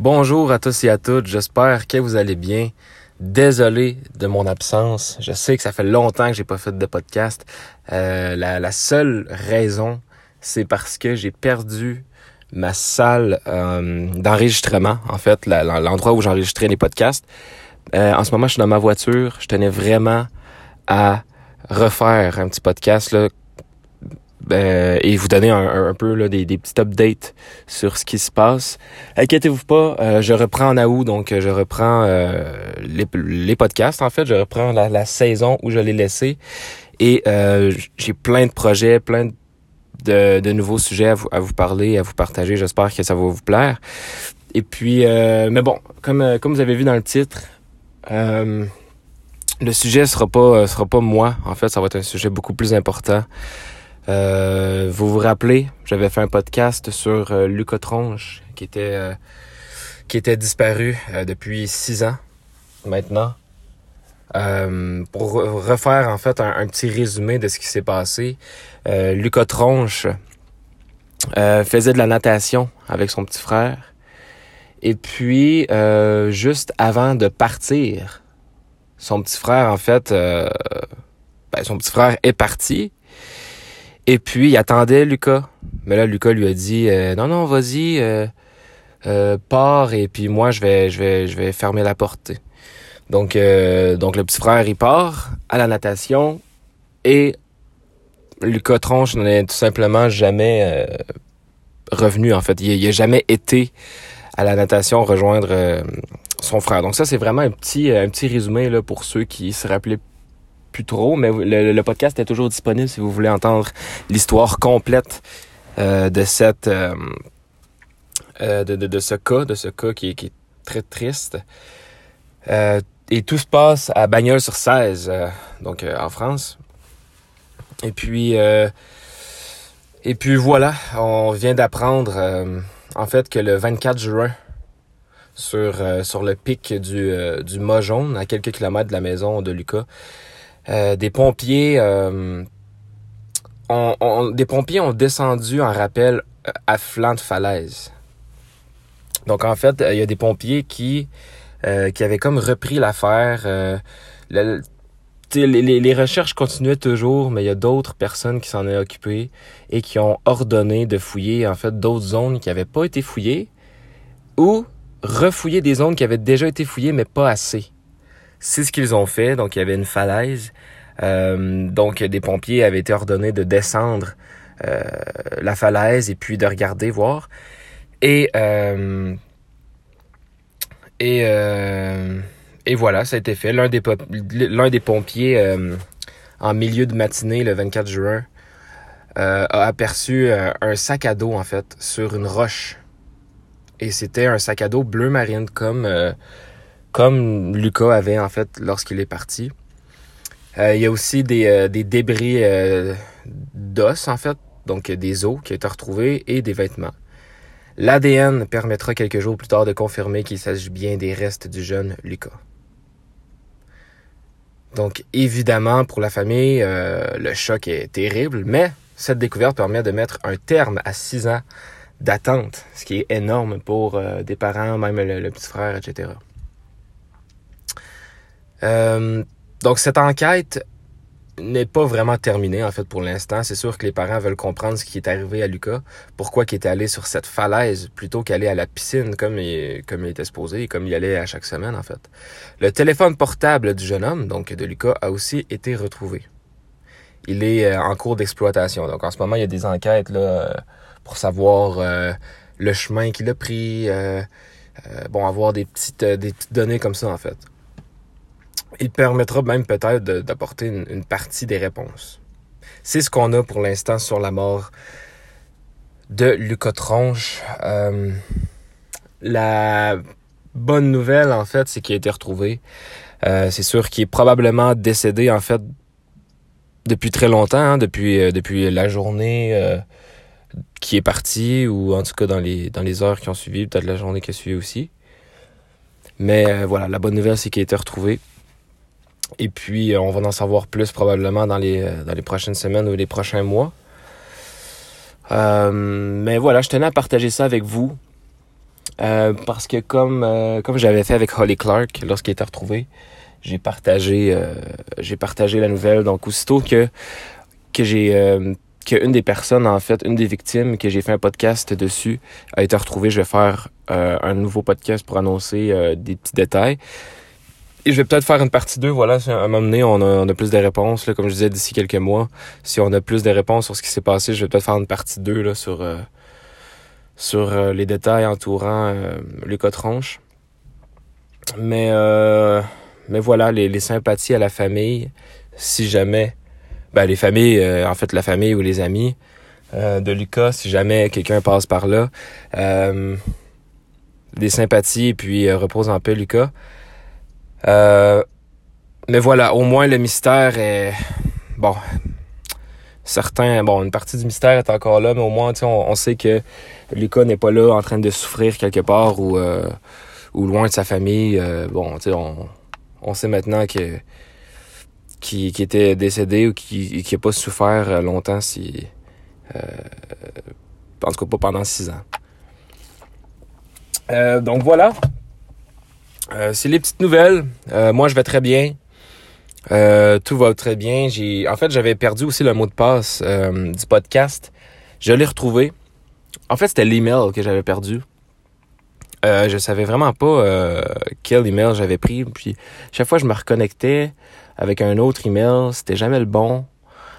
Bonjour à tous et à toutes, j'espère que vous allez bien. Désolé de mon absence, je sais que ça fait longtemps que j'ai pas fait de podcast. Euh, la, seule raison, c'est parce que j'ai perdu ma salle euh, d'enregistrement, en fait, l'endroit où j'enregistrais les podcasts. Euh, en ce moment, je suis dans ma voiture. Je tenais vraiment à refaire un petit podcast là, euh, et vous donner un, peu là, des, des petits updates sur ce qui se passe. Inquiétez-vous pas, euh, je reprends en août, donc je reprends euh, les, les, podcasts en fait, je reprends la, la saison où je l'ai laissé. Et j'ai plein de projets, plein de, de nouveaux sujets à vous, à vous parler, à vous partager. J'espère que ça va vous plaire. Et puis, mais bon, comme, comme vous avez vu dans le titre, le sujet sera pas sera pas moi. En fait, ça va être un sujet beaucoup plus important. Euh, vous vous rappelez, j'avais fait un podcast sur euh, qui était euh, qui était disparu euh, depuis six ans maintenant. pour refaire en fait un, petit résumé de ce qui s'est passé, Lucas Tronche faisait de la natation avec son petit frère. Et puis, juste avant de partir, son petit frère, en fait, ben, son petit frère est parti. Et puis, il attendait Lucas. Mais là, Lucas lui a dit euh, Non, non, vas-y, euh, euh, pars, et puis moi, je vais, je vais, je vais fermer la porte. Donc, euh, donc le petit frère, il part à la natation et Lucas Tronche n'est tout simplement jamais revenu, en fait. Il n'a jamais été à la natation rejoindre son frère. Donc ça, c'est vraiment un petit, un petit résumé pour ceux qui se rappelaient plus trop, mais le, podcast est toujours disponible si vous voulez entendre l'histoire complète euh, de cette euh, euh, de, de, ce cas, de ce cas qui, qui est très triste. et tout se passe à Bagnols sur 16, donc en France. Et puis et puis voilà, on vient d'apprendre en fait que le 24 juin sur, sur le pic du, du Mât Jaune, à quelques kilomètres de la maison de Lucas, euh, des pompiers euh, ont, des pompiers ont descendu en rappel euh, à flanc de falaise. Donc en fait, il y a des pompiers qui qui avaient comme repris l'affaire. les, recherches continuaient toujours, mais il y a d'autres personnes qui s'en sont occupées et qui ont ordonné de fouiller en fait d'autres zones qui n'avaient pas été fouillées ou refouiller des zones qui avaient déjà été fouillées mais pas assez. C'est ce qu'ils ont fait. Donc, il y avait une falaise. Euh, donc, des pompiers avaient été ordonnés de descendre euh, la falaise et puis de regarder, voir. Et euh, voilà, ça a été fait. L'un des l'un des pompiers en milieu de matinée, le 24 juin, a aperçu un sac à dos en fait sur une roche. Et c'était un sac à dos bleu marine comme comme Lucas avait en fait lorsqu'il est parti. Euh, il y a aussi des, euh, débris euh, d'os en fait, donc des os qui ont été retrouvés et des vêtements. L'ADN permettra quelques jours plus tard de confirmer qu'il s'agit bien des restes du jeune Lucas. Donc évidemment pour la famille, le choc est terrible, mais cette découverte permet de mettre un terme à six ans d'attente, ce qui est énorme pour des parents, même le petit frère, etc. Euh, donc cette enquête n'est pas vraiment terminée en fait pour l'instant. C'est sûr que les parents veulent comprendre ce qui est arrivé à Lucas, pourquoi il est allé sur cette falaise plutôt qu'aller à la piscine comme il, comme il était supposé et comme il allait à chaque semaine en fait. Le téléphone portable du jeune homme, donc de Lucas, a aussi été retrouvé. Il est euh, en cours d'exploitation. Donc en ce moment, il y a des enquêtes là euh, pour savoir le chemin qu'il a pris, bon avoir des petites des petites données comme ça en fait il permettra même peut-être d'apporter une, partie des réponses. C'est ce qu'on a pour l'instant sur la mort de Lucas Tronche. Euh, la bonne nouvelle, en fait, c'est qu'il a été retrouvé. Euh, c'est sûr qu'il est probablement décédé, en fait, depuis très longtemps, hein, depuis, euh, depuis la journée qui est partie, ou en tout cas dans les, dans les heures qui ont suivi, peut-être la journée qui a suivi aussi. Mais voilà, la bonne nouvelle, c'est qu'il a été retrouvé. Et puis, euh, on va en savoir plus probablement dans les, euh, dans les prochaines semaines ou les prochains mois. Euh, mais voilà, je tenais à partager ça avec vous. parce que comme comme j'avais fait avec Holly Clark lorsqu'il était retrouvé, j'ai partagé j'ai partagé la nouvelle. Donc aussitôt que que j'ai qu'une des personnes, en fait, une des victimes que j'ai fait un podcast dessus a été retrouvée. Je vais faire un nouveau podcast pour annoncer des petits détails. Et je vais peut-être faire une partie 2, voilà, à un moment donné, on a, plus de réponses, là, comme je disais, d'ici quelques mois. Si on a plus de réponses sur ce qui s'est passé, je vais peut-être faire une partie 2 là, sur, euh, sur les détails entourant Lucas Tronche. Mais, mais voilà, les, sympathies à la famille, si jamais ben, les familles, euh, en fait la famille ou les amis euh, de Lucas, si jamais quelqu'un passe par là. Euh, des sympathies, puis repose en paix Lucas. Mais voilà, au moins le mystère est... Bon, certains, bon, une partie du mystère est encore là, mais au moins, on, on sait que Lucas n'est pas là en train de souffrir quelque part ou, ou loin de sa famille. bon, tu sais, on, on sait maintenant que qui, était décédé ou qui n'a pas souffert euh, longtemps si euh, en tout cas pas pendant six ans. Euh, donc voilà. C'est les petites nouvelles. moi je vais très bien. tout va très bien. J'ai en fait j'avais perdu aussi le mot de passe du podcast. Je l'ai retrouvé. En fait, c'était l'email que j'avais perdu. Euh, je savais vraiment pas quel email j'avais pris. Puis chaque fois je me reconnectais, avec un autre email, c'était jamais le bon.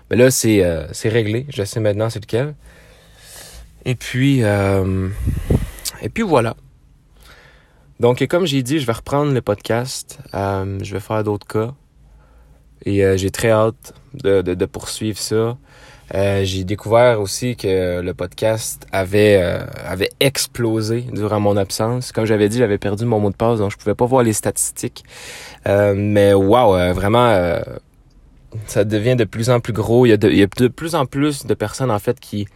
Mais là, c'est euh, réglé. Je sais maintenant c'est lequel. Et puis, euh, et puis voilà. Donc, comme j'ai dit, je vais reprendre le podcast. Euh, je vais faire d'autres cas. Et j'ai très hâte de, poursuivre ça. Euh, j'ai découvert aussi que le podcast avait euh, explosé durant mon absence. Comme j'avais dit, j'avais perdu mon mot de passe, donc je pouvais pas voir les statistiques. Euh, mais waouh, vraiment, ça devient de plus en plus gros. Il y, a de, il y a de plus en plus de personnes en fait qui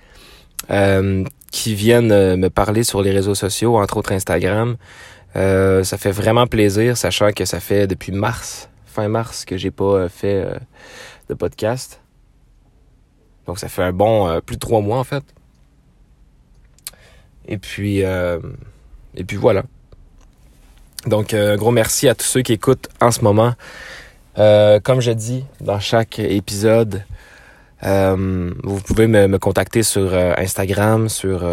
qui viennent me parler sur les réseaux sociaux, entre autres Instagram. Ça fait vraiment plaisir, sachant que ça fait depuis mars, fin mars, que j'ai pas fait de podcast. Donc ça fait un bon euh, plus de trois mois en fait. Et puis euh, et voilà. Donc un euh, gros merci à tous ceux qui écoutent en ce moment. comme je dis dans chaque épisode, vous pouvez me contacter sur Instagram, sur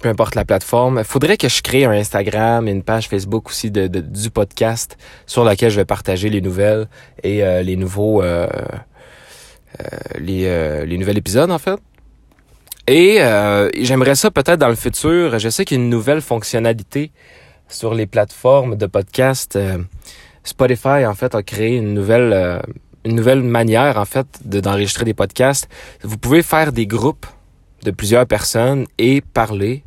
peu importe la plateforme. Il faudrait que je crée un Instagram et une page Facebook aussi de, du podcast sur laquelle je vais partager les nouvelles et les nouveaux euh, les, euh, les nouveaux épisodes, en fait. Et euh, j'aimerais ça peut-être dans le futur. Je sais qu'il y a une nouvelle fonctionnalité sur les plateformes de podcast. Spotify, en fait, a créé une nouvelle, une nouvelle manière, en fait, d'enregistrer des podcasts. Vous pouvez faire des groupes de plusieurs personnes et parler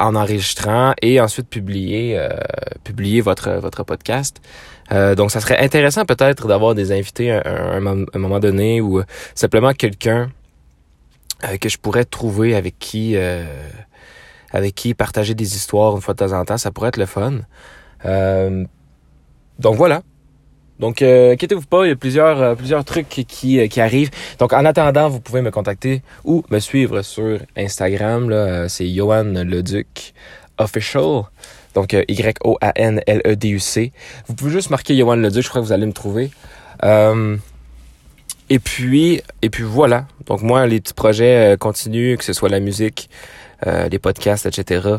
en enregistrant et ensuite publier euh, publier votre votre podcast. Euh, donc ça serait intéressant peut-être d'avoir des invités à, un, moment donné ou simplement quelqu'un euh, que je pourrais trouver avec qui avec qui partager des histoires une fois de temps en temps, ça pourrait être le fun. donc voilà. Donc, euh, inquiétez-vous pas, il y a plusieurs, euh, plusieurs trucs qui, euh, qui, arrivent. Donc, en attendant, vous pouvez me contacter ou me suivre sur Instagram. Là, c'est Johan Leduc Official. Donc, Y-O-A-N-L-E-D-U-C. Vous pouvez juste marquer Johan Leduc, je crois que vous allez me trouver. et puis, et puis voilà. Donc, moi, les petits projets continuent, que ce soit la musique, les podcasts, etc.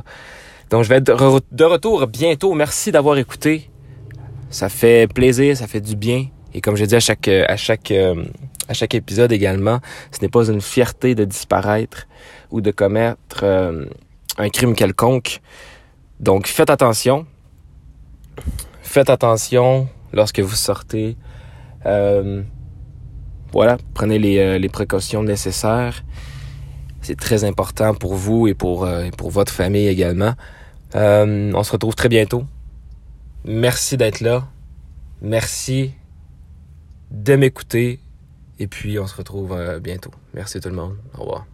Donc, je vais être de retour bientôt. Merci d'avoir écouté. Ça fait plaisir, ça fait du bien. Et comme je dis à chaque à chaque euh, à chaque épisode également, ce n'est pas une fierté de disparaître ou de commettre euh, un crime quelconque. Donc faites attention. Faites attention lorsque vous sortez. Euh, voilà, prenez les, les précautions nécessaires. C'est très important pour vous et pour, et pour votre famille également. on se retrouve très bientôt Merci d'être là. Merci de m'écouter. Et puis, on se retrouve euh, bientôt. Merci tout le monde. Au revoir.